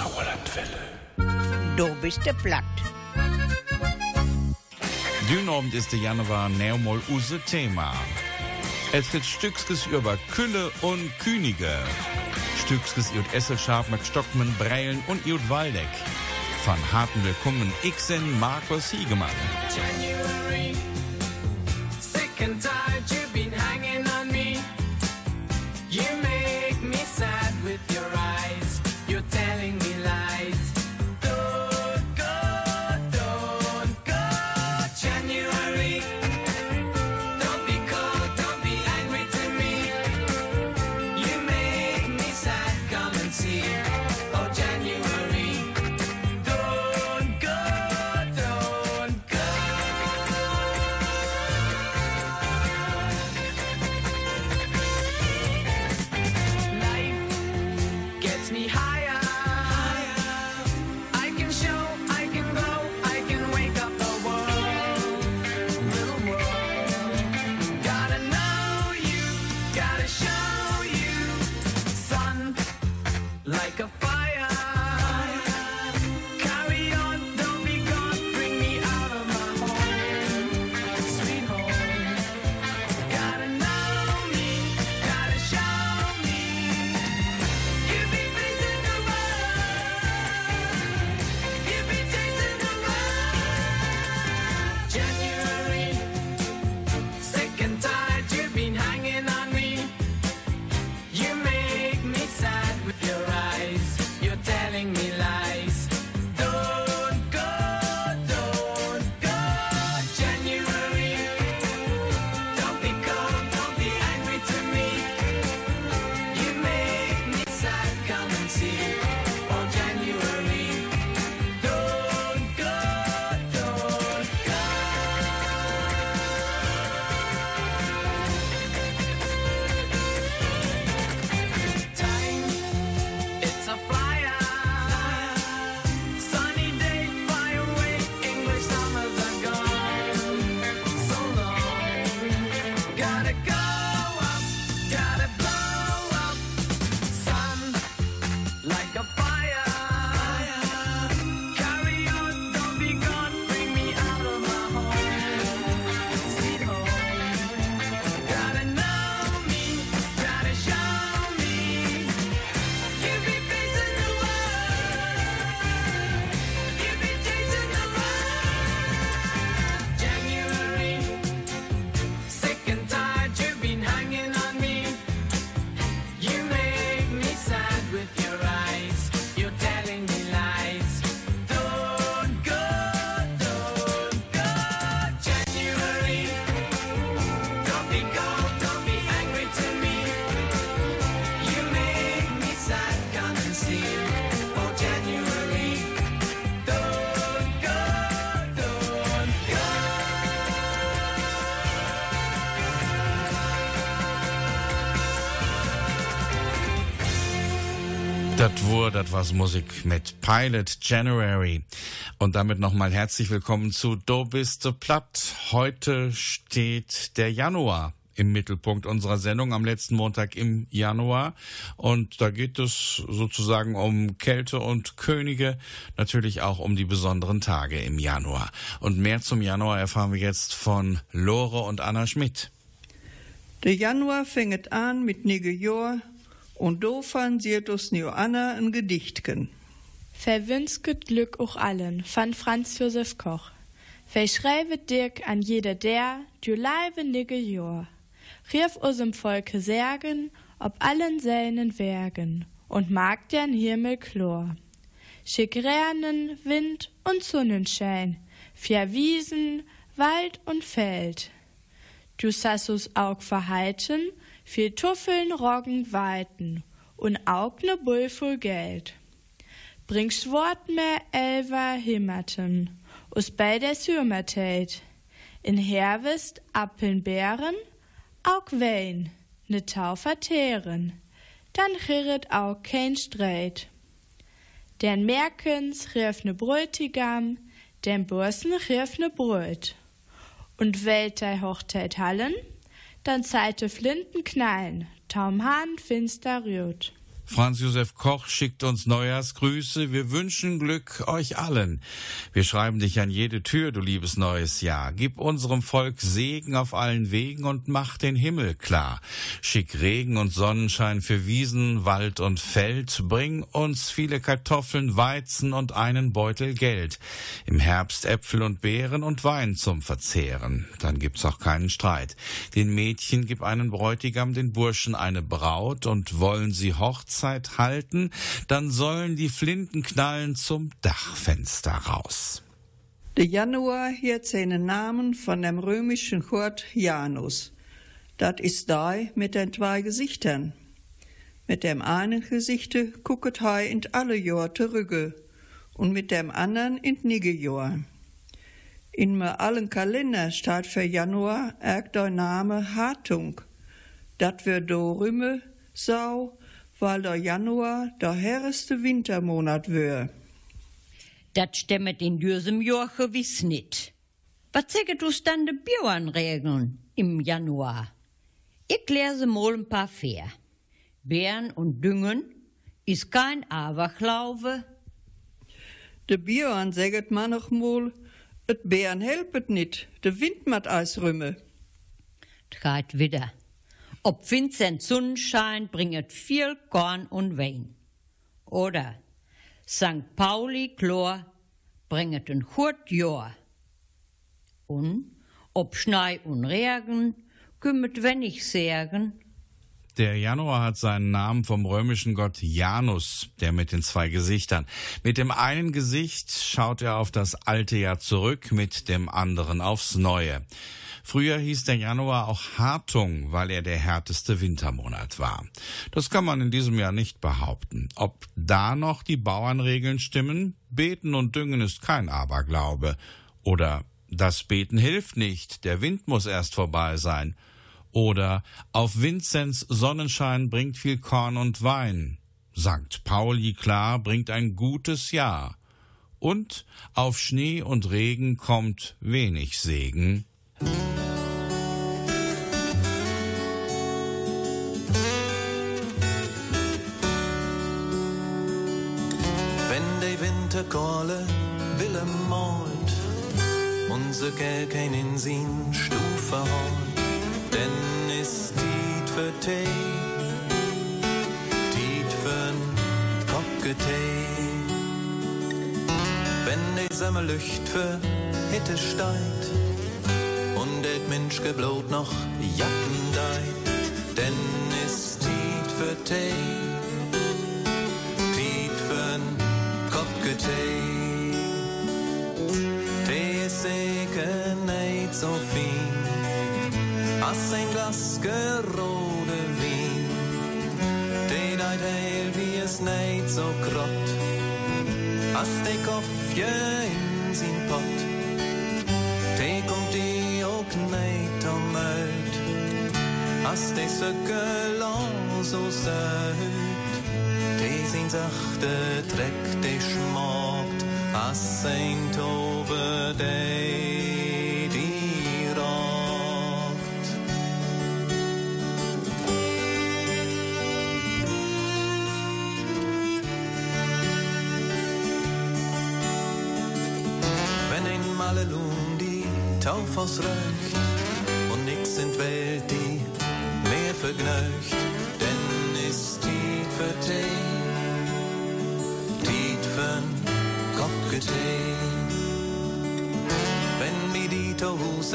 Sauerlandwelle. Du bist der Platt. Dünabend ist der Januar neumol use Thema. Es gibt Stückskes über Külle und Künige. Stückskes über Esselscharf mit Stockmann, Breilen und über Waldeck. Von harten Willkommen Ixen Markus Hiegemann. Das war, das war's Musik mit Pilot January. Und damit nochmal herzlich willkommen zu Do bist du platt. Heute steht der Januar im Mittelpunkt unserer Sendung am letzten Montag im Januar. Und da geht es sozusagen um Kälte und Könige, natürlich auch um die besonderen Tage im Januar. Und mehr zum Januar erfahren wir jetzt von Lore und Anna Schmidt. Der Januar fängt an mit nige Jahr und do fansiert us Neo Anna ein Gedichtchen. Verwünsket Glück auch allen, von Franz Josef Koch. Verschreibt Dirk an jeder der, du leibende Jahr. Rief usem Volke Särgen, ob allen seinen Werken, und mag dern Himmel chlor. Schick Ränen, Wind und Sonnenschein, vier Wiesen, Wald und Feld. Du sassus Aug verhalten, viel Tuffeln, Roggen, Weiten und Aug ne Bull voll Geld. Bringst Wort mehr Elver Himmerten, us bei der Sürmertät. In Herwist Appeln Beeren, Aug Wein, ne Tau verteeren. Dann chirret Aug kein Streit. Den Merkens rief ne Brültigam, den Bursen rief ne Brüt. Und Weltei Hochzeit hallen, dann zeite Flinten knallen, taum Hahn finster rührt. Franz Josef Koch schickt uns Neujahrsgrüße. Wir wünschen Glück euch allen. Wir schreiben dich an jede Tür, du liebes neues Jahr. Gib unserem Volk Segen auf allen Wegen und mach den Himmel klar. Schick Regen und Sonnenschein für Wiesen, Wald und Feld. Bring uns viele Kartoffeln, Weizen und einen Beutel Geld. Im Herbst Äpfel und Beeren und Wein zum Verzehren. Dann gibt's auch keinen Streit. Den Mädchen gib einen Bräutigam, den Burschen eine Braut und wollen sie Hochzeit halten, dann sollen die Flinten knallen zum Dachfenster raus. Der Januar hat seinen Namen von dem römischen Gott Janus. Das ist da mit den zwei Gesichtern. Mit dem einen Gesichte gucket er in alle Jahr zurück und mit dem anderen in nige Jahr. In mir allen Kalender steht für Januar auch der Name Hartung. Dat wird do Rümme sau, weil der Januar der herreste Wintermonat wär. Dat stemmet in diesem Jahr gewiss nicht. Was säget du dann de Bauernregeln im Januar? Ich lese mal ein paar vor. Bären und Düngen ist kein Aberglaube. De Björn säget man noch mal, et Bären helpet nit, de Wind mat Eis rümme. Trat wieder. Ob Vincent Sonnenschein bringet viel Korn und Wein. Oder St. Pauli Chlor bringet ein Hurt Jahr. Und ob Schnei und Regen kümmet wenig Särgen. Der Januar hat seinen Namen vom römischen Gott Janus, der mit den zwei Gesichtern. Mit dem einen Gesicht schaut er auf das alte Jahr zurück, mit dem anderen aufs neue. Früher hieß der Januar auch Hartung, weil er der härteste Wintermonat war. Das kann man in diesem Jahr nicht behaupten. Ob da noch die Bauernregeln stimmen? Beten und Düngen ist kein Aberglaube. Oder das Beten hilft nicht, der Wind muss erst vorbei sein. Oder auf Vinzenz Sonnenschein bringt viel Korn und Wein. Sankt Pauli klar bringt ein gutes Jahr. Und auf Schnee und Regen kommt wenig Segen. Wenn die Winterkohle Wille malt, unser Geld kein in sin Stufe holt, denn ist Tiet für Tee, Tiet für'n Kopgetee. Wenn die Sommer Lücht für Hitte steigt Mensch geblot noch Jacken deit, denn ist Tiet für Tee, Tiet für'n Kopgetee. Tee ist sicher nicht so fin, als ein Glas gerode Wien. Tee deit heil wie es nicht so grott, als de Koffje in sin Pott. Tee kommt die niet om uit, als de sukkel so zuid. Die zijn zachte trek, die schmockt, als ein Tove, die Röcht und nix in Welt die mehr vergnügt, denn ist die für Tee, die Kopgetee. Wenn mir die Tohus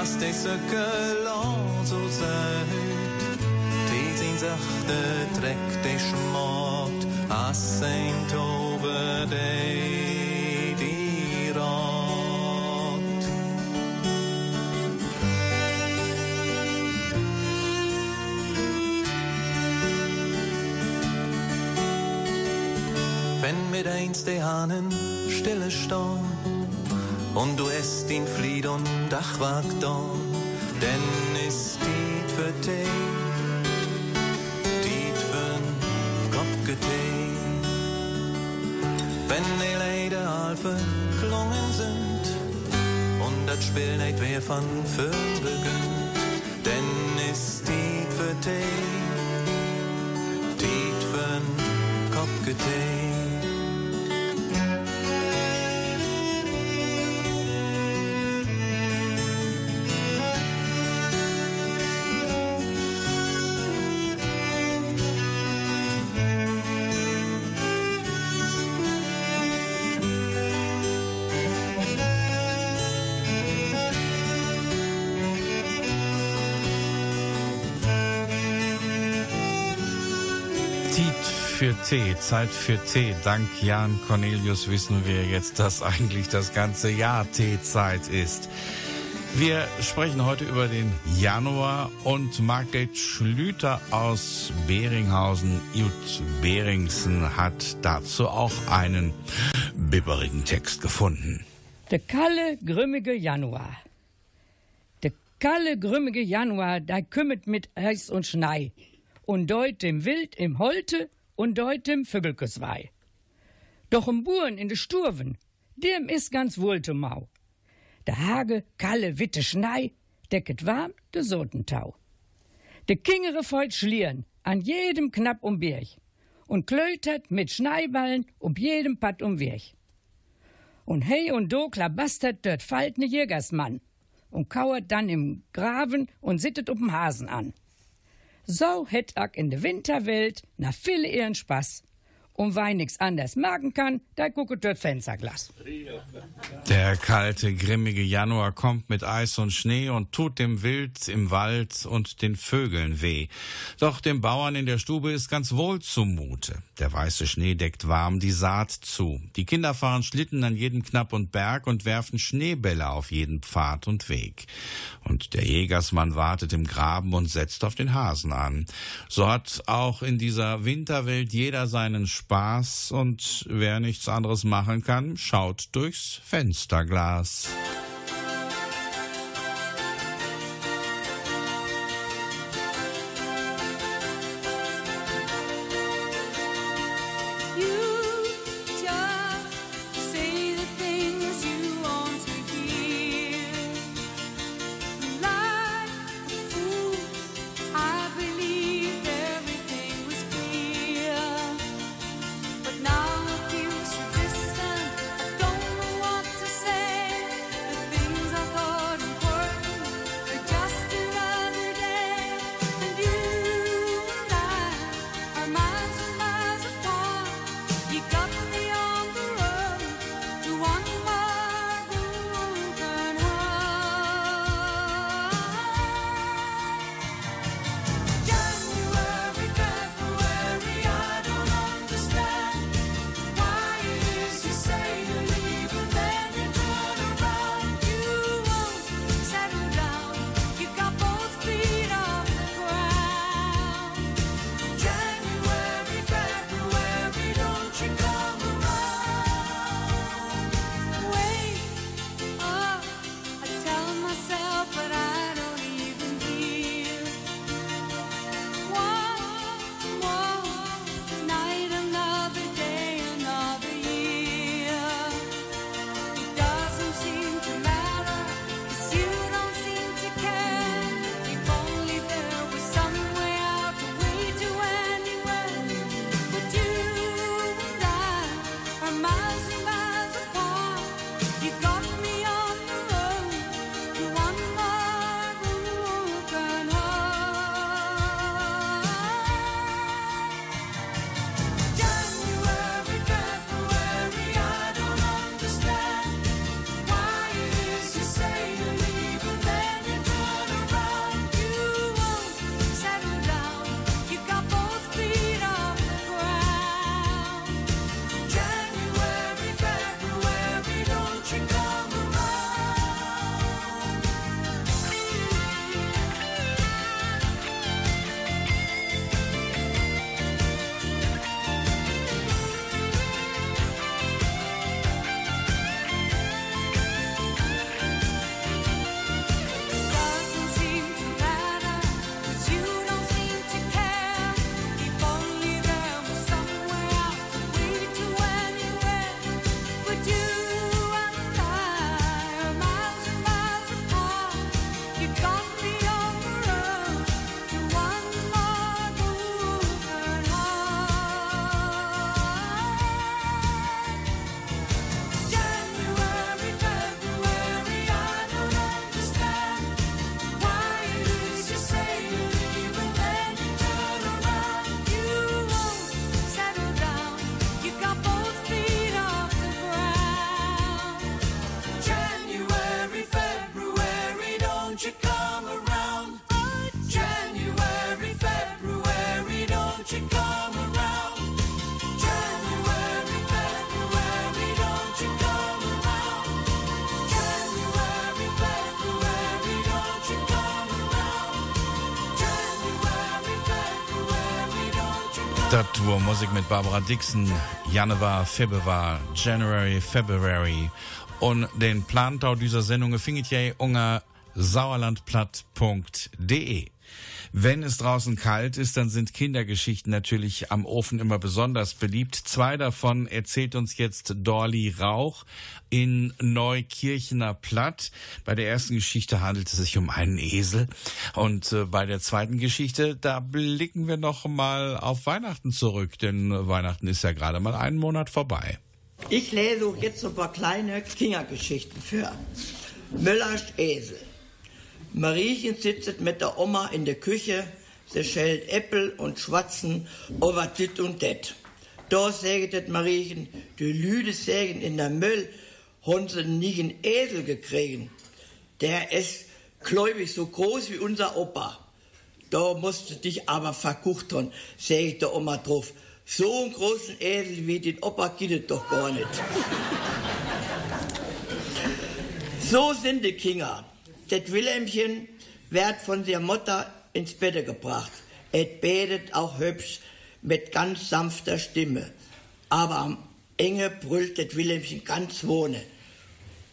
Was deze gelang so zuid. Die zijn zachte trek, die schmacht, als zijn over de die rot. Wenn mit eins die Hahnen stille staunt, und du esst ihn Flied und Dachwag denn ist die für dich, die für'n Kopf. Wenn die Leute all verklungen sind und das Spiel nicht wer von Föhn beginnt, denn ist die für dich, die für'n Kopf. Tee, Zeit für Tee. Dank Jan Cornelius wissen wir jetzt, dass eigentlich das ganze Jahr Teezeit ist. Wir sprechen heute über den Januar und Margret Schlüter aus Beringhausen, Jut Beringsen, hat dazu auch einen bibberigen Text gefunden. Der kalle, grimmige Januar. Der kalle, grimmige Januar, da kümmert mit Eis und Schnei. Und deut dem Wild im Holte und deut dem Vögelkeswei. Doch im Buren in de Sturven, dem is ganz wohl zu Mau. Der Hage, kalle, witte Schnei, decket warm de Sotentau. De Kingere feut schlieren, an jedem Knapp um Birch. Und klötert mit Schneiballen um jedem Patt um Wirch. Und hey und do klabastert dort faltne Jägersmann und kauert dann im Graben und sittet up'm Hasen an. So hätt ak in de Winterwelt na viele ihren Spaß. Und weil nix anders merken kann, da gucket dort Fensterglas. Der kalte, grimmige Januar kommt mit Eis und Schnee und tut dem Wild im Wald und den Vögeln weh. Doch dem Bauern in der Stube ist ganz wohl zumute. Der weiße Schnee deckt warm die Saat zu. Die Kinder fahren Schlitten an jedem Knapp und Berg und werfen Schneebälle auf jeden Pfad und Weg. Und der Jägersmann wartet im Graben und setzt auf den Hasen an. So hat auch in dieser Winterwelt jeder seinen Spaß und wer nichts anderes machen kann, schaut durchs Fensterglas. Musik mit Barbara Dixon, Januar, Februar, January, February. Und den Plantau dieser Sendung findet ihr unter sauerlandplatt.de. Wenn es draußen kalt ist, dann sind Kindergeschichten natürlich am Ofen immer besonders beliebt. Zwei davon erzählt uns jetzt Dorli Rauch in Neukirchener Platt. Bei der ersten Geschichte handelt es sich um einen Esel. Und äh, bei der zweiten Geschichte, da blicken wir noch mal auf Weihnachten zurück, denn Weihnachten ist ja gerade mal einen Monat vorbei. Ich lese jetzt ein paar kleine Kindergeschichten für. Müllers Esel. Mariechen sitzt mit der Oma in der Küche, sie schält Äppel und schwatzen over dit und det. Da säget det Mariechen, die Lüde sägen in der Müll, haben sie nie einen Esel gekriegen. Der ist gläubig so groß wie unser Opa. Da musst du dich aber verkucht haben, sägt der Oma drauf. So einen großen Esel wie den Opa gibt es doch gar nicht. So sind die Kinder. Das Wilhelmchen wird von der Mutter ins Bett gebracht. Et betet auch hübsch mit ganz sanfter Stimme. Aber am Enge brüllt das Wilhelmchen ganz wohne.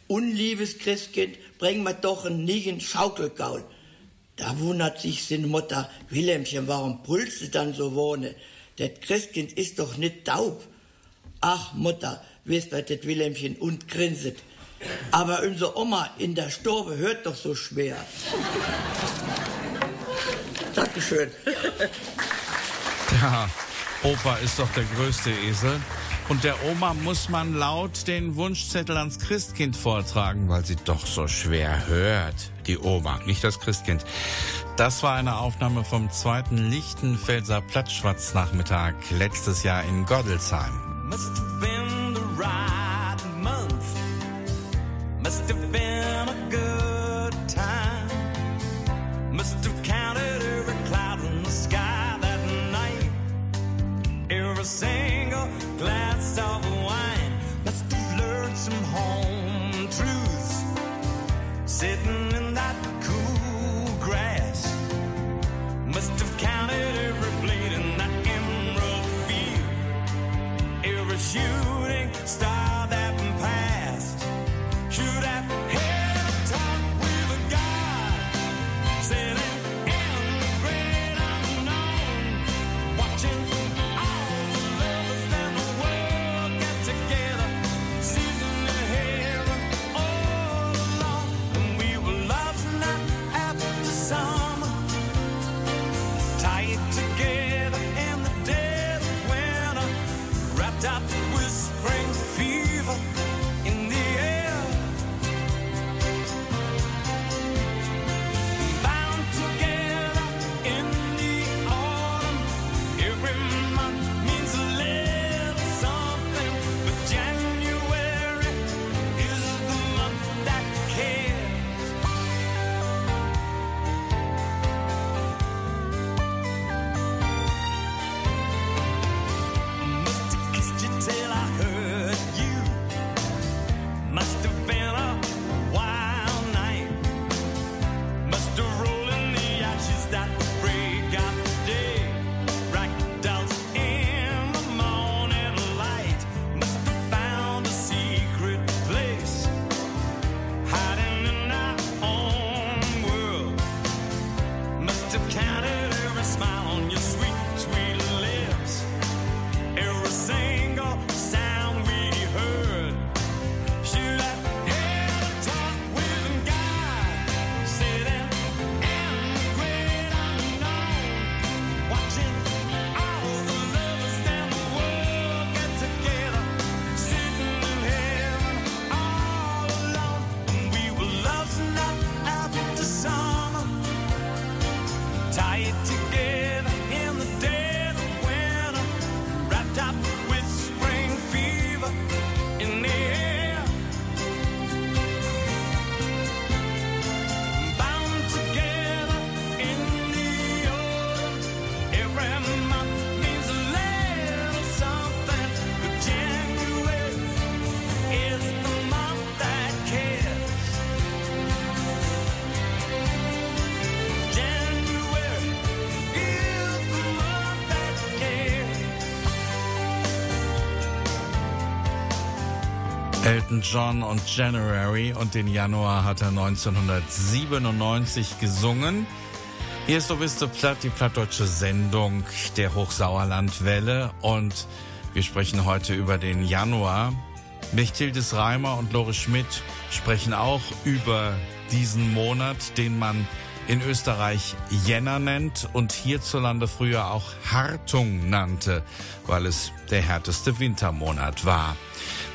Unliebes Christkind, bring mir doch einen nigen Schaukelgaul. Da wundert sich seine Mutter, Wilhelmchen, warum brüllst du dann so wohne? Das Christkind ist doch nicht taub. Ach, Mutter, wispert das Wilhelmchen und grinset. Aber unsere Oma in der Stube hört doch so schwer. Dankeschön. Ja, Opa ist doch der größte Esel. Und der Oma muss man laut den Wunschzettel ans Christkind vortragen, weil sie doch so schwer hört. Die Oma, nicht das Christkind. Das war eine Aufnahme vom zweiten Lichtenfelser Plattschwatznachmittag letztes Jahr in Goddelsheim. Elton John und January und den Januar hat er 1997 gesungen. Hier ist So bist du platt, die plattdeutsche Sendung der Hochsauerlandwelle und wir sprechen heute über den Januar. Mechthildis Reimer und Lore Schmidt sprechen auch über diesen Monat, den man in Österreich Jänner nennt und hierzulande früher auch Hartung nannte, weil es der härteste Wintermonat war.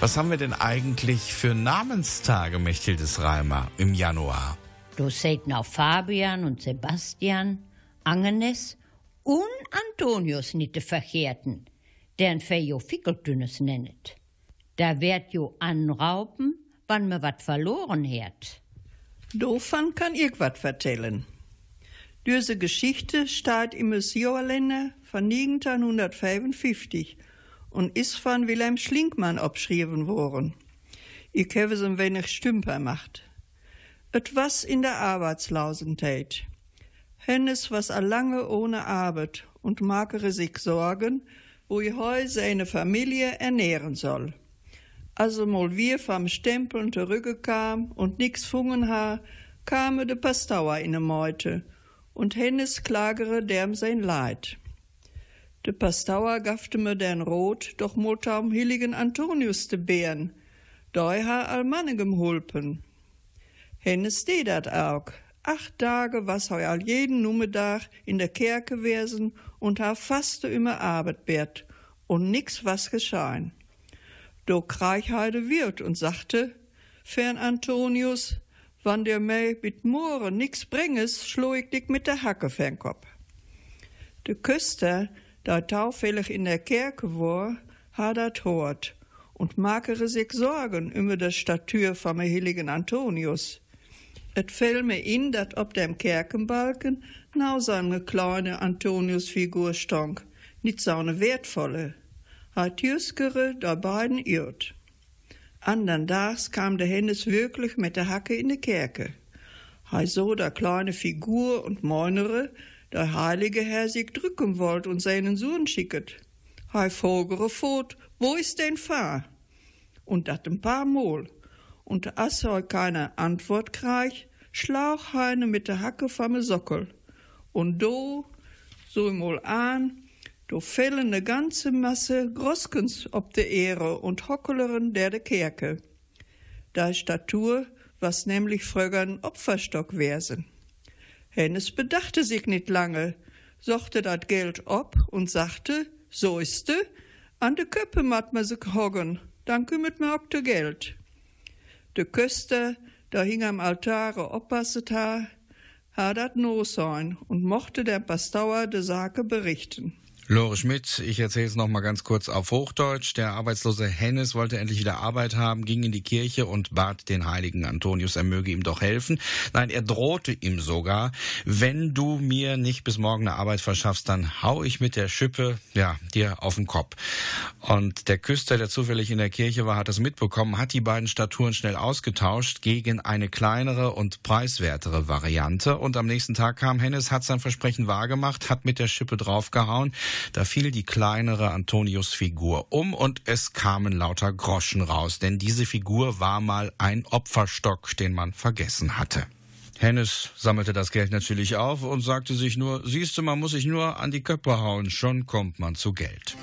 Was haben wir denn eigentlich für Namenstage, Mechthildis Reimer, im Januar? Du seht noch Fabian und Sebastian, Agnes und Antonius nicht de Verkehrten, deren für jo Fickeltünnes nennet. Da werd jo anrauben, wann mir wat verloren hat. Dofan kann ich wat vertellen. Diese Geschichte steht im Missionerländer von 1955 und ist von Wilhelm Schlinkmann abgeschrieben worden. Ich habe es ein wenig stümper gemacht. Et was in der Arbeitslausentät. Hennes was a lange ohne Arbeit und magere sich Sorgen, wo ich heu seine Familie ernähren soll. Also mal wir vom Stempeln zurückkam und nix fungen ha, kame de Pastauer in de Meute und Hennes klagere derm sein Leid. De Pastauer gaffte mir den Rot, doch multa um heiligen Antonius de Bären, doi ha allmannigem hulpen. Hennes steh dat auch. Acht Tage was heu all jeden Nummedag in der Kerke wesen und ha faste immer Arbeit bert und nix was geschein. Do Kreichheide wird und sagte, Fern Antonius, wann der mei mit Moore nix bringes, schlo ich dich mit der Hacke fern Kopf. De Küster, da taufällig in der Kerke war, ha dat hort und magere sich Sorgen über das Statür vom heiligen Antonius. Et fällt mir in, dat ob dem Kerkenbalken nau so eine kleine Antoniusfigur stonk, nicht so eine wertvolle. Hat Jüskere da beiden irrt. Andern Tags kam der Hennes wirklich mit der Hacke in die Kerke. Hei so der kleine Figur und meunere, der heilige Herr sich drücken wollt und seinen Sohn schicket. Hei vogere fort, wo ist denn Fahr? Und dat ein paar Mol. Und as heu keine Antwort kreich, schlauch heine mit der Hacke vom Sockel. Und do, so mol an, do fällen ne ganze Masse Groskens ob de Ehre und Hockeleren der de Kerke. Da Statur, was nämlich frögern Opferstock wärsen. Hennes bedachte sich nicht lange, sochte dat Geld ob und sagte, soiste, an de Köppe mat ma se hoggen, dann kümmert ma auch de Geld. De Köster, da hing am Altare oppasset ha, ha dat no sein und mochte der Pastauer de Sake berichten. Lore Schmidt, ich erzähle es noch mal ganz kurz auf Hochdeutsch. Der arbeitslose Hennes wollte endlich wieder Arbeit haben, ging in die Kirche und bat den heiligen Antonius, er möge ihm doch helfen. Nein, er drohte ihm sogar, wenn du mir nicht bis morgen eine Arbeit verschaffst, dann hau ich mit der Schippe, ja, dir auf den Kopf. Und der Küster, der zufällig in der Kirche war, hat das mitbekommen, hat die beiden Statuen schnell ausgetauscht gegen eine kleinere und preiswertere Variante. Und am nächsten Tag kam Hennes, hat sein Versprechen wahrgemacht, hat mit der Schippe draufgehauen. Da fiel die kleinere Antonius-Figur um und es kamen lauter Groschen raus, denn diese Figur war mal ein Opferstock, den man vergessen hatte. Hennes sammelte das Geld natürlich auf und sagte sich nur, siehste, man muss sich nur an die Köpfe hauen, schon kommt man zu Geld.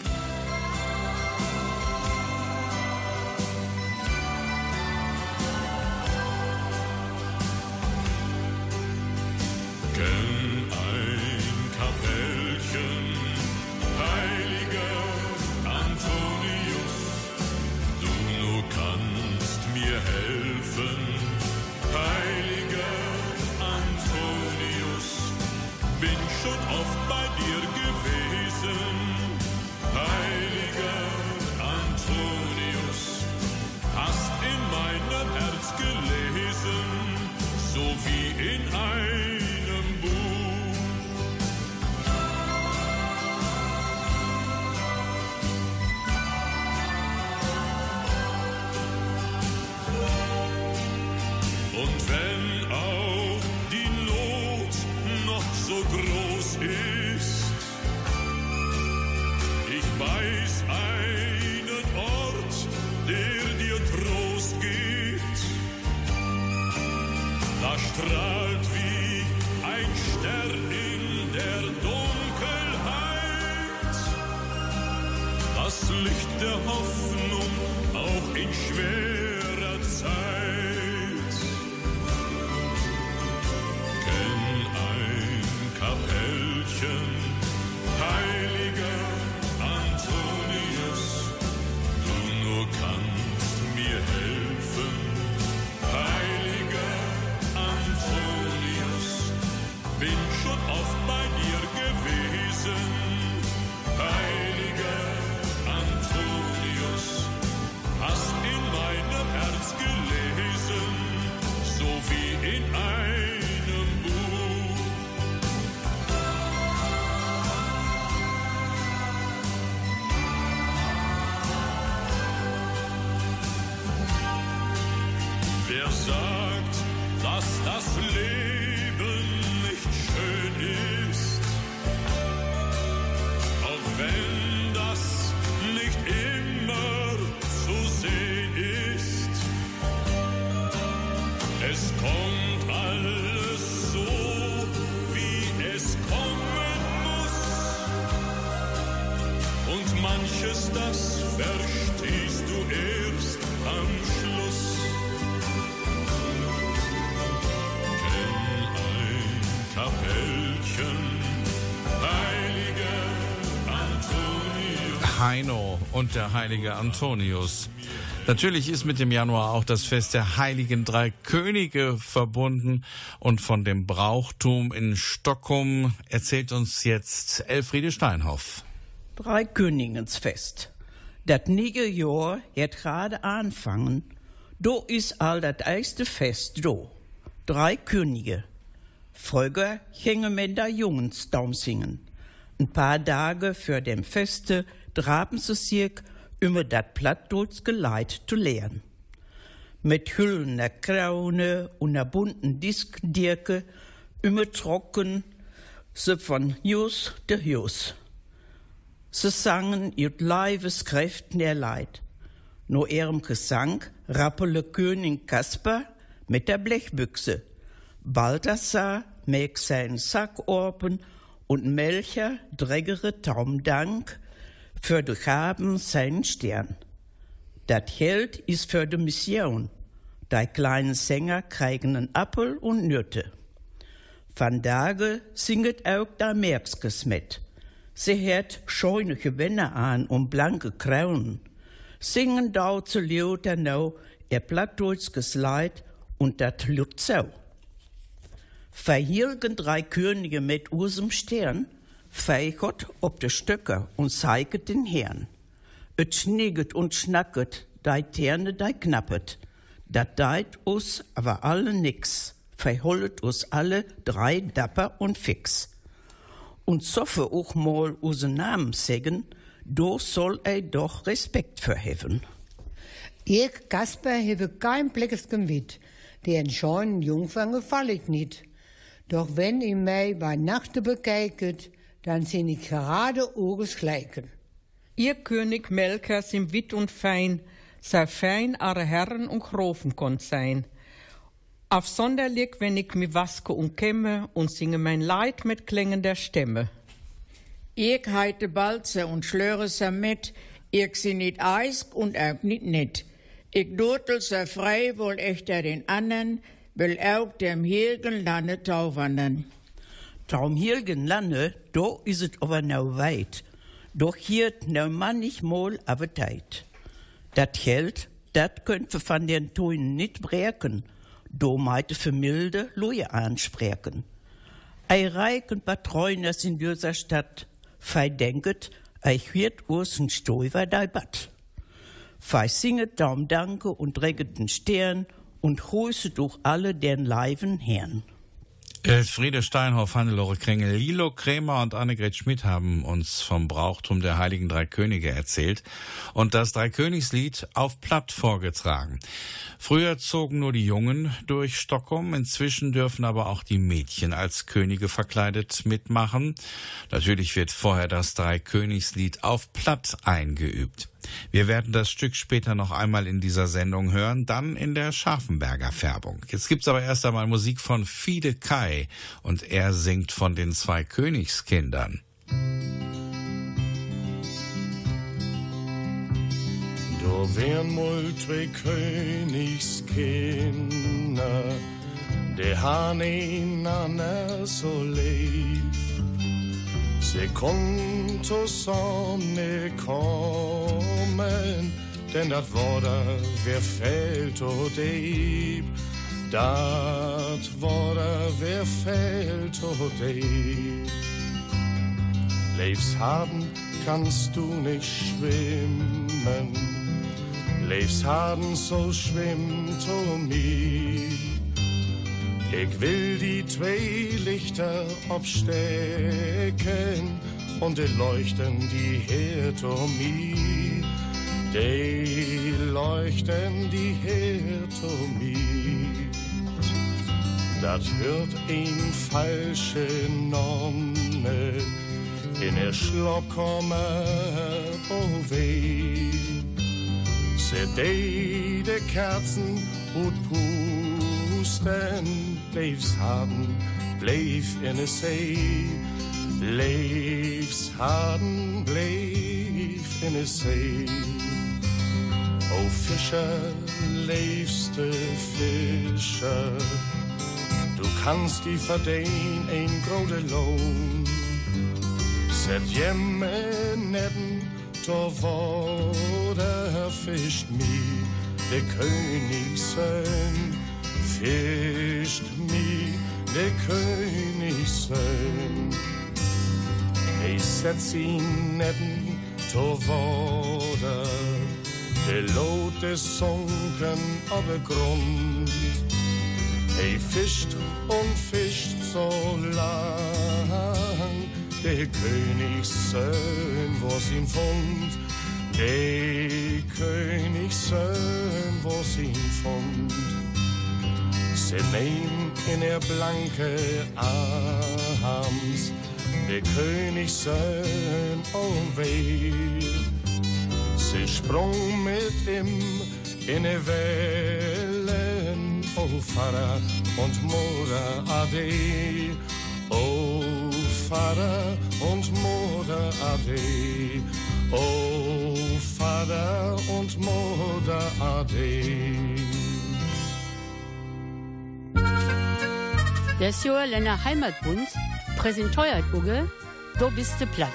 Verstehst du erst am Schluss. Kenn ein Kapellchen, heiliger Antonius. Heino und der heilige Antonius. Natürlich ist mit dem Januar auch das Fest der heiligen drei Könige verbunden und von dem Brauchtum in Stockholm erzählt uns jetzt Elfriede Steinhoff. Drei Königinsfest. Dat nieuwe Jahr het gerade anfangen. Do is al dat erste Fest do. Drei Könige. Früher gingen men da Jungensdaum singen. Ein paar Tage für dem Feste traben sie sich über dat Plattdolz Geleit zu lehren. Mit hüllener Krone und einer bunten Diskdirke übertrocken sie von Jus der Jus. Sangen ihr Leibeskräften der Leid. Nur ihrem Gesang rappele König Kasper mit der Blechbüchse. Balthasar meg seinen Sack orpen und Melcher drägere Taum Dank für de Gaben seinen Stern. Dat Geld ist für de Mission. Die kleinen Sänger kriegen einen Appel und Nürte. Van Dage singet auch da Merkskes mit. Sie hat scheune Gewänne an und blanke Kraunen. Singen dau zu Leuter nau, er plattdolzges Leid und dat Lutzau. Verhielgen drei Könige mit usem Stern, feichert ob de Stöcker und zeiget den Herrn. Et schnieget und schnacket, dei Terne, dei knappet. Dat deit us aber alle nix, verhollet us alle drei dapper und fix. Und soffe auch mal use Namen sägen, do soll ei doch Respekt verheven. Ich, Kasper, habe kein Blickes Gewit. Den scheuen Jungfern gefall ich nicht. Doch wenn ihr mich bei Nacht bekijket, dann sind ich gerade Auges gleichen. Ihr König Melker sind wit und fein, sei fein are Herren und Grofen konnt sein. Afsonderlich, wenn ich mi waske und kämme und singe mein Leid mit Klängen der Stämme. Ich heite Balze und schlöre se mit, ich sie nicht eisk und auch nicht nett. Ich durtel se frei wohl echter den annen, will auch dem Hilgen Lande tauwandern. Traum Hilgen Lande, do is het aber nou weit. Doch hier nou manchmal aber tijd. Dat Geld, dat könnt wir von den Tönen nicht breken. Do meite für milde Loje ansprechen. Ei reiken Patroners in dieser Stadt, fei denket, eich wird ursen Stoiver dei Bad. Fei singet Daum Danke und reget den Stern und grüße durch alle den Leiven Herrn. Elfriede Steinhoff, Hannelore Kringel, Lilo Krämer und Annegret Schmidt haben uns vom Brauchtum der Heiligen Drei Könige erzählt und das Dreikönigslied auf Platt vorgetragen. Früher zogen nur die Jungen durch Stockholm, inzwischen dürfen aber auch die Mädchen als Könige verkleidet mitmachen. Natürlich wird vorher das Dreikönigslied auf Platt eingeübt. Wir werden das Stück später noch einmal in dieser Sendung hören, dann in der Scharfenberger Färbung. Jetzt gibt's aber erst einmal Musik von Fide Kai und er singt von den zwei Königskindern. Da wären mal zwei Königskinder, die han einander so lieb. Konnten zusammen kommen, denn dat da, wer fällt o Dieb. Dat da, wer fällt o Dieb. Leifshaden kannst du nicht schwimmen. Leifshaden so schwimmt um mich. Ich will die zwei Lichter abstecken und die leuchten die Herd um mich. Die leuchten die Herd um mich. Dat hört ein falsche Nonne in er Schlaf komme, oh weh. Se de de Kerzen und pusten, Leifs haben. Leifs haben, bleif in de See. O Fischer, leefste Fischer, du kannst die verdien ein grote Lohn. Zet jemme netten, to water fischt mi, de Königssohn. Fischt mi, de Königssohn. Hij zet zien netten, to water, de lood is zonken op de grond. Hij fischt und fischt so lang, der Königssohn, was ihm fand. Der Königssohn, was ihm fand. Se nehm in er blanke Arms, der Königssohn, oh weh. Sie sprung mit ihm in die Wellen, oh Vater und Mutter Ade. Oh Vater und Mutter Ade. Oh Vater und Mutter Ade. Der Sjoerländer Heimatbund präsentiert Uge, du bist platt.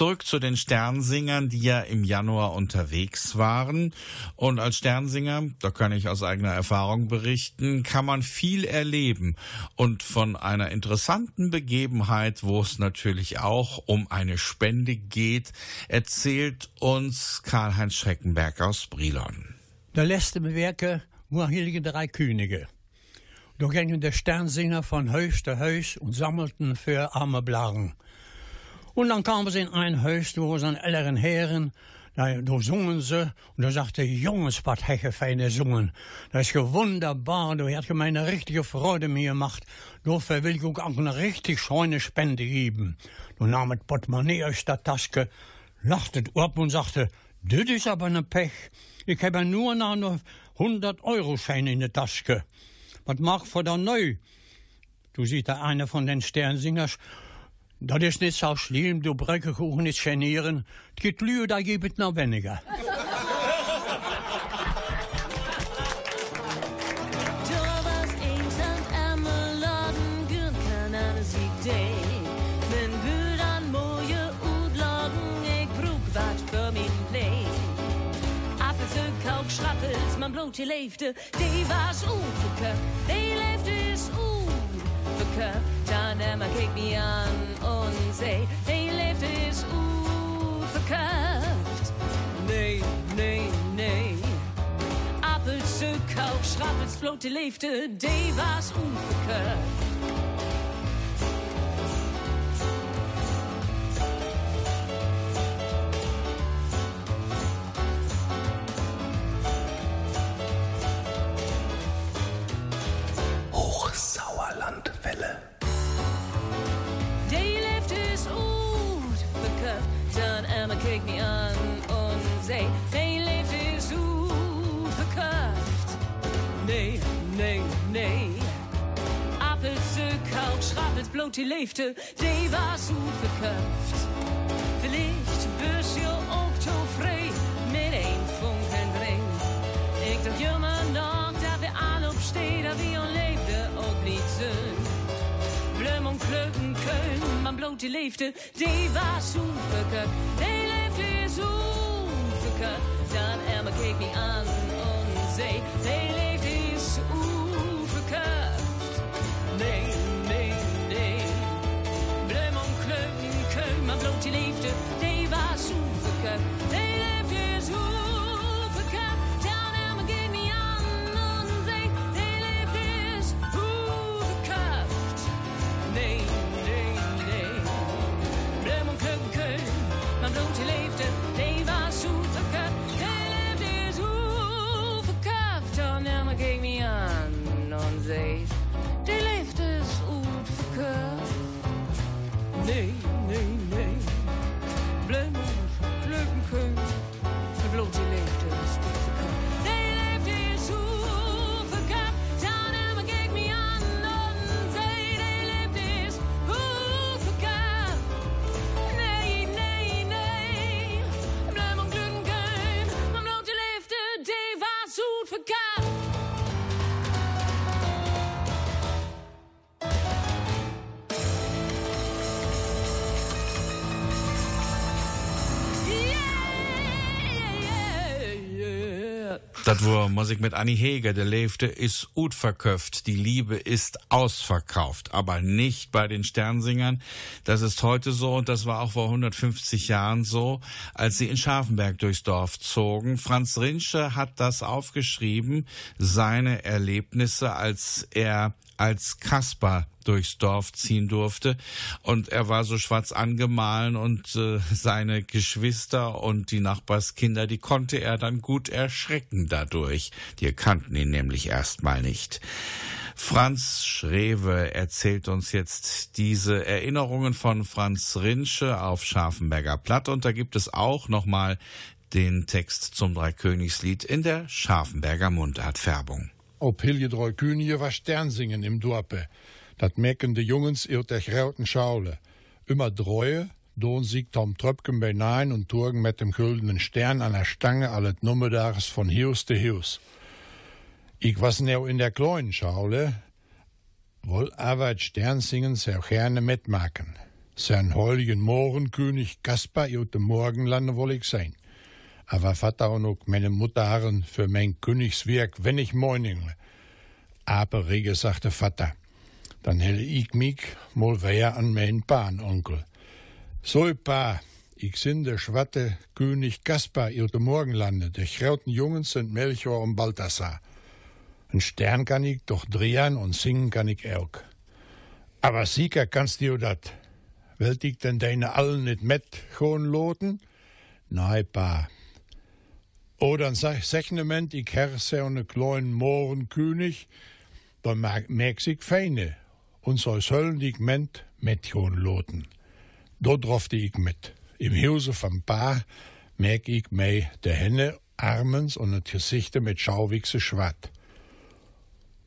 Zurück zu den Sternsingern, die ja im Januar unterwegs waren. Und als Sternsinger, da kann ich aus eigener Erfahrung berichten, kann man viel erleben. Und von einer interessanten Begebenheit, wo es natürlich auch um eine Spende geht, erzählt uns Karl-Heinz Schreckenberg aus Brilon. Der letzte Werke war Heilige Drei Könige. Da gingen der Sternsinger von Haus zu Haus und sammelten für arme Blagen. Und dann kamen sie in ein Haus, wo sie älteren Herren, da, da sungen sie, und da sagte Jungs, was heche feine sungen. Das ist wunderbar, du hast mir eine richtige Freude mir gemacht. Dafür will ich auch eine richtig schöne Spende geben. Du nahm das Portemonnaie aus der Tasche, lachte ab und sagte, das ist aber eine Pech. Ich habe nur noch 100-Euro-Schein in der Tasche. Was mach für da neu? Du siehst da einer von den Sternsingers, das ist nicht so schlimm, du auch nicht genieren. Gibt Leute, da gibt es noch weniger. Die leefde, die was onverköpt. Die leefde is. Dan Emma keek me aan und zei, die leefde is onverköpt. Nee, nee, nee. Appelse, kalk, schrappels, blote leefde, die was onverköpt. Die leefde, die was verkauft. Vielleicht bus je ook tevreden met een vonk en ring. Ik dacht jammer nog dat we aan opsteden, dat we ons leefde ook niet zijn. Blum und können, man bloot die leefde, die was verkauft. Die leefde is verkauft. Dan Emma keek me aan en zei, die leefde is. Nee, nee, können, man bloot die leefde, die was Das war Musik mit Annie Heger. Der Leefte ist gut verkauft. Die Liebe ist ausverkauft. Aber nicht bei den Sternsingern. Das ist heute so und das war auch vor 150 Jahren so, als sie in Scharfenberg durchs Dorf zogen. Franz Rinsche hat das aufgeschrieben, seine Erlebnisse, als er als Kasper durchs Dorf ziehen durfte und er war so schwarz angemahlen und äh, seine Geschwister und die Nachbarskinder, die konnte er dann gut erschrecken dadurch. Die kannten ihn nämlich erstmal nicht. Franz Schrewe erzählt uns jetzt diese Erinnerungen von Franz Rinsche auf Scharfenberger Platt und da gibt es auch nochmal den Text zum Dreikönigslied in der Scharfenberger Mundartfärbung. Op Hilje drei Könige war Sternsingen im Dorpe. Dat merken de jongens uit der grauten Schaule. Immer dreue, don siegt Tom Tröpken bei Nein und Turgen mit dem güldenen Stern an der Stange allet Nummerdags von Hius te Hius. Ich was neu in der kleinen Schaule, woll aber Sternsingen sehr gerne mitmachen. Sein heiligen Mohrenkönig Kaspar ut dem Morgenlande woll ich sein. Aber Vater und auch meine Mutter für mein Königswerk, wenn ich moiningle. Aber rege sagte Vater, dann helle ich mich mal wer an mein Bahnonkel. So pa, ich sind der schwatte König Kaspar ut dem Morgenlande, der grauten Jungens sind Melchior und Balthasar. Ein Stern kann ich doch drehen und singen kann ich auch. Aber Sieger kannst du dat. Wilt ich denn deine allen nicht mit schon loten? Nein, pa. Dann sag, Moment, ich herse und ne kleinen Mohrenkönig, dann merk ich feine. Und so sollen ich ment mit schon loten. Dort drofte ich mit. Im Hause vom Pa merk ich mei de Hände, Armens und het Gesichte mit Schauwichse schwatt.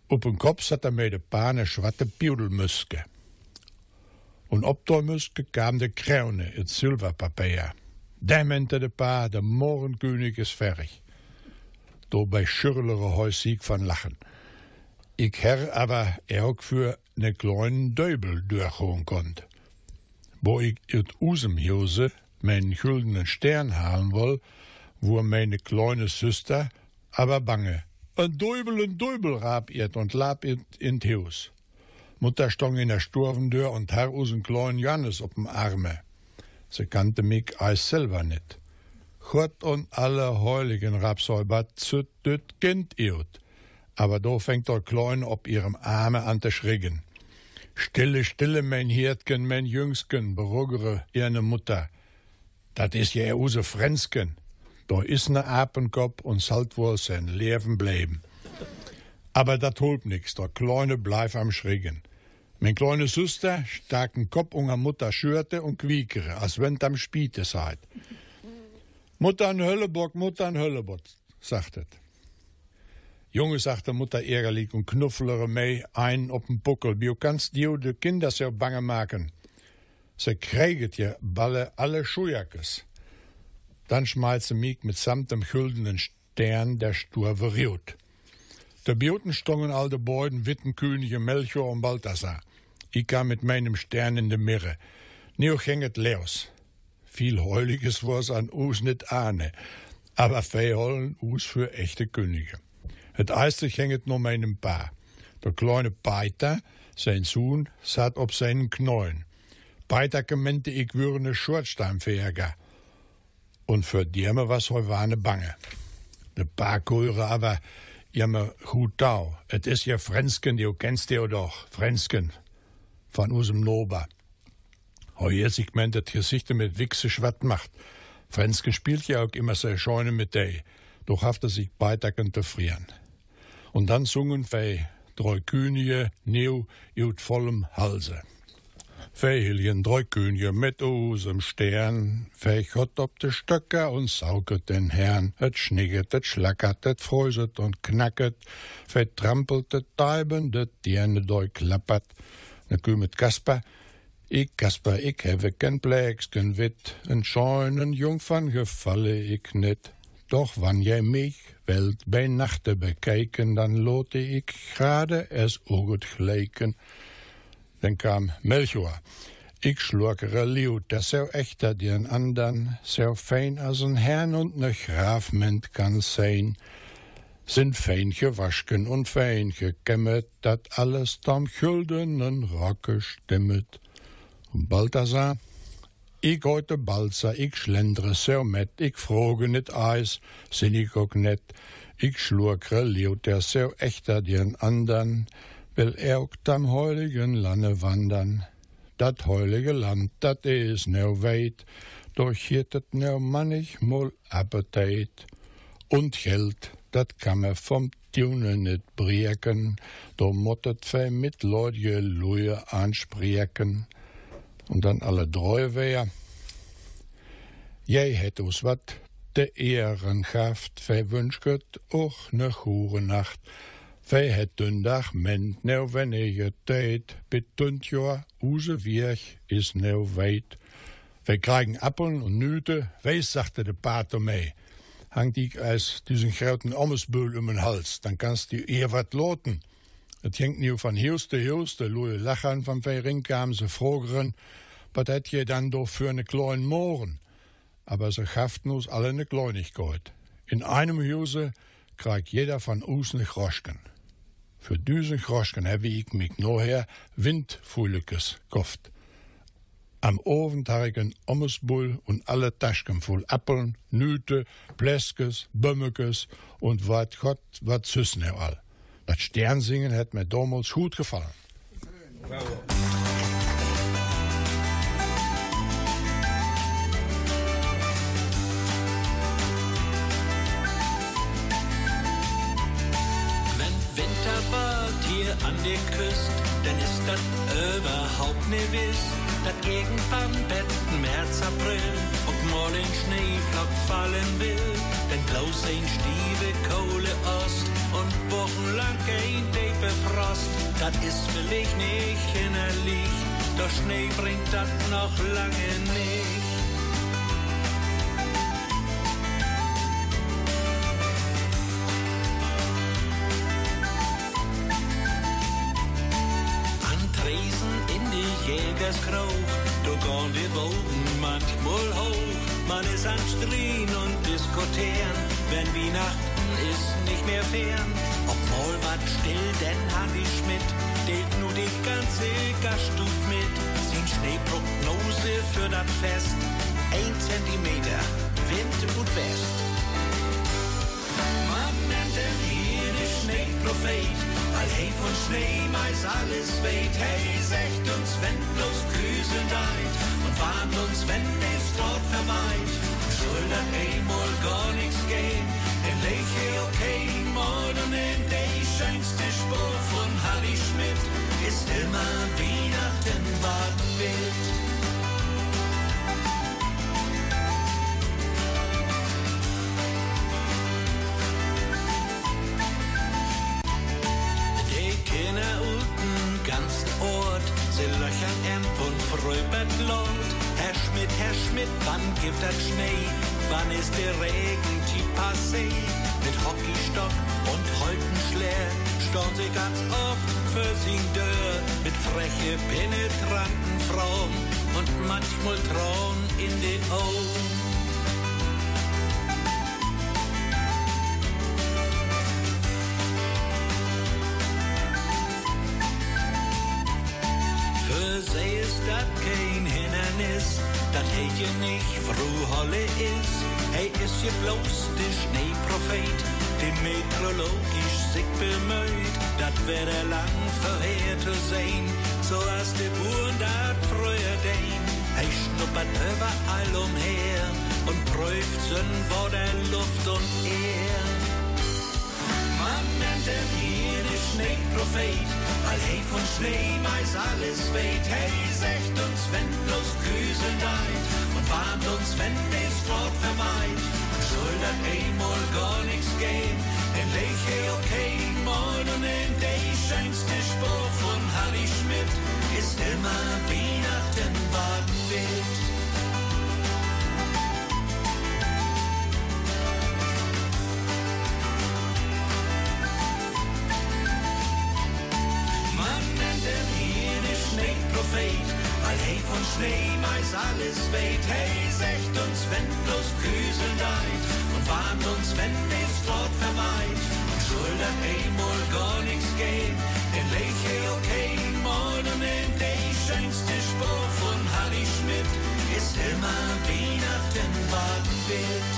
Op den Kopf hat er mir de Pa ne schwatte Piedelmuske. Und ob der Muske kam de Krone, het Silberpapier. Der mente de Pa, de Morgenkönig is fertig. Dabei schürlere Häusig von Lachen. Ich her aber auch für ne kleinen Döbel durchhauen konnt. Wo ich ut usem Hause meinen güldenen Stern halen woll, wo meine kleine Süster aber bange. Ein Döbel, ein Döbel rab ihr und lab ihr in Haus. Mutter stong in der Sturvendür und Herr usen kleinen Johannes op'm Arme. Sie kannte mich als selber nicht. Gott und alle Heiligen rapsäubert zu düt Kind iut. Aber do fängt der Klein ob ihrem Arme an zu schriegen. Stille, stille, mein Hirtgen, mein Jüngsken, beruhigere ihre Mutter. Dat is ja use Frensken. Da is ne Apenkopf und sollt wohl sein Leben bleiben. Aber dat holt nix, der Kleine bleib am Schriegen. Mein kleine Süster starken Kopf unter Mutter schürte und quiekere, als wenn am Spiete seid. Mutter an Höllebock, Mutter an Höllebock, sagt het. Junge, sagt der Mutter ärgerlich und knufflere mei ein op den Buckel. Bio kannst die de Kinder so bange maken. Ze krijget je balle alle Schuhjackes. Dann schmeißt sie mich mit samt dem güldenen Stern der Sturve riut. Der Bioten stongen all de beiden Wittenkönige Melchior und Balthasar. Ich kam mit meinem Stern in de Mirre. Neo hänget leos. Viel Heuliges war's an us nicht ahne, aber fei us für echte Könige. Het eistig hänget nur meinem Pa. Der kleine Peiter, sein Sohn, satt op seinen Knäulen. Peiter gemeinte ich würde ne Schortsteinfähiger. Und für Dirme was heu war ne Bange. De Pa Keure aber, jammer gut tau. Et is ja Frensken, du kennst dir doch, Frensken. Von usem Nober. Heu jetzt, ich meint, dat Gesichte mit Wichse schwatt macht. Frensken spielt ja auch immer sehr Scheune mit dei. Doch hafte sich Peiter könnte frieren. Und dann sungen fei drei Könige neu ut vollem Halse. Feiljen drei Könige mit usem Stern, fei Gott ob de Stöcker und sauget den Herrn. Et schnigget, et schlackert, et freuset und knacket, fei trampelt et Teiben, det Diene doi klappert. Ne Kü mit Kasper, ik Kasper, ik have ken Plex, ken Wit, en scheunen Jungfern gefalle ik nit. Doch wann jij mich wilt bij nachten bekijken, dan lote ik gerade es oget gelijken. Dan kwam Melchior. Ik slurkere liut, dat zo echter die een andern, zo fijn als een Herrn und ne Graf ment kan zijn. Sind fein gewaschen und fein gekämmet, dat alles tam güldenen Rocke stimmet. Und Balthasar, ik heute Balzer, ik schlendre so met, ik froge nit Eis, sin ik ook net. Ik schlurkre liut der so echter den andern, will er ook tam heiligen Lande wandern. Dat heilige Land, dat is nou weit, doch hiet het nou mannig mol Appetit. Und Geld, dat kann man vom Tune nit brieken, do mottet fei mit Leute Luje anspreken. Und dann alle drei wär. Jij het ons wat de Ehren gaft, wij wünscht och ne goede nacht. Wij het dundag ment nou wanneer tijd, betunt joa, use Wirch is nou weit. Wij krijgen appeln und Nüte, wees, sagte de Pater mee. Hangt ik als diesen groten Ommesbüll um den Hals, dann kannst du eher wat loten. Het hängt nu van Hius te Hius, de loeie lachen van wij rinkamen, ze frogeren, wat het je dan doch für ne kleinen Mohren? aber sie haften uns alle ne Kleinigkeit. In einem Hause kriegt jeder von uns ne Groschken. Für diesen Groschken habe ich mich nachher Windfuhlikes gekauft. Am Ofen tarigen Ommesbull und alle Taschen voll Appeln, Nüte, Pläskes, Bömmekes und wat Gott, wat süßen all. Das Sternsingen hat mir damals Winter bald hier an der Küste, dann ist das überhaupt nicht wiss. Dat irgendwann betten März, April, ob ein Schneeflock fallen will. Denn bloß ein Stieve Kohle Ost und wochenlang ein Depe Frost. Dat ist vielleicht nicht innerlich, doch Schnee bringt dat noch lange nicht. Jägerskrauch, da gehen die Wogen manchmal hoch. Man ist an Strien und diskutieren, wenn Weihnachten ist nicht mehr fern. Obwohl wat still, denn Hanni Schmidt deelt nu die ganze Gaststuf mit. Sin Schneeprognose für das Fest, ein Zentimeter, Wind und West. Man nennt ihn hier den Schneeprophet, weil hey von Schnee meist alles weht. Hey, sagt uns, wenn bloß Grüße deint und warnt uns, wenn es dort soll dann einmal gar nichts gehen, Gleich hier okay, morgen in die schönste Spur von Harry Schmidt ist immer Weihnachten ward wild. Die Kinder unten ganz Ort, sie löchern em und fröbert laut. Herr Schmidt, Herr Schmidt, wann gibt das Schnee? Wann ist der Regen passé? Mit Hockeystock und Holtenschler stehen sie ganz oft für sin Dörr mit freche, penetranten Frauen und manchmal Trauen in den Augen. Heet je nicht Frau Holle ist. Hij is je bloß de Schneeprophet, den meteorologisch sich bemüht. Dat wäre lang vorher zu sehen, so als die Buren dat früher den. Hij schnuppert überall umher und prüft sind vor der Luft und er. Man nennt ihn hier den Schneeprophet, weil hey von Schnee meist alles weht. Hey, sagt uns, wenn bloß Küsel deit und warnt uns, wenn des Wort verweiht. Soll das einmal gar nichts gehen, denn leg hey okay, moin und in der schönste Spruch von Harry Schmidt ist immer Weihnachten warten wird. Schneeprophet, weil hey von Schnee meist alles weht. Hey, sagt uns, wenn bloß Küsel deit und warnt uns, wenn des Wort verweiht. Und soll dann einmal gar nichts gehen, denn leg hey okay, und in der schönste Spruch von Harry Schmidt ist immer Weihnachten warten wird.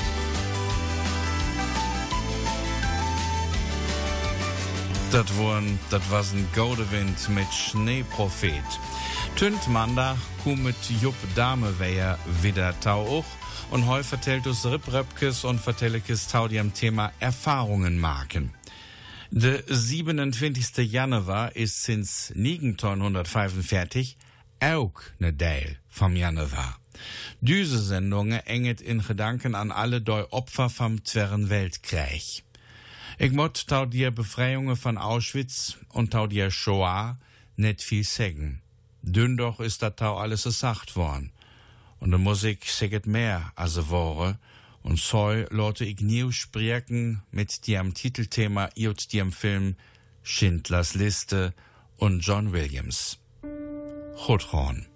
Dat waren, dat was een gouden wind met Schneeprophet. Tünt Mandag kumet Jupp Dameweyer wieder tau och und heu vertellt us Rip Röpkes und vertellekes tau die am Thema Erfahrungen marken. De 27. Januar ist sinds 1945 auch ne Deil vom Januar. Diese Sendungen enget in Gedanken an alle doi Opfer vom Zwerren Weltkrieg. Ich mott tau dir Befreiungen von Auschwitz und tau dir Shoah net viel sägen. Dünn doch ist dat tau alles gesagt worden. Und de Musik säget mehr als Wore. Und so lote ich nie sprechen mit dem Titelthema iot dem Film Schindlers Liste und John Williams. Gothorn.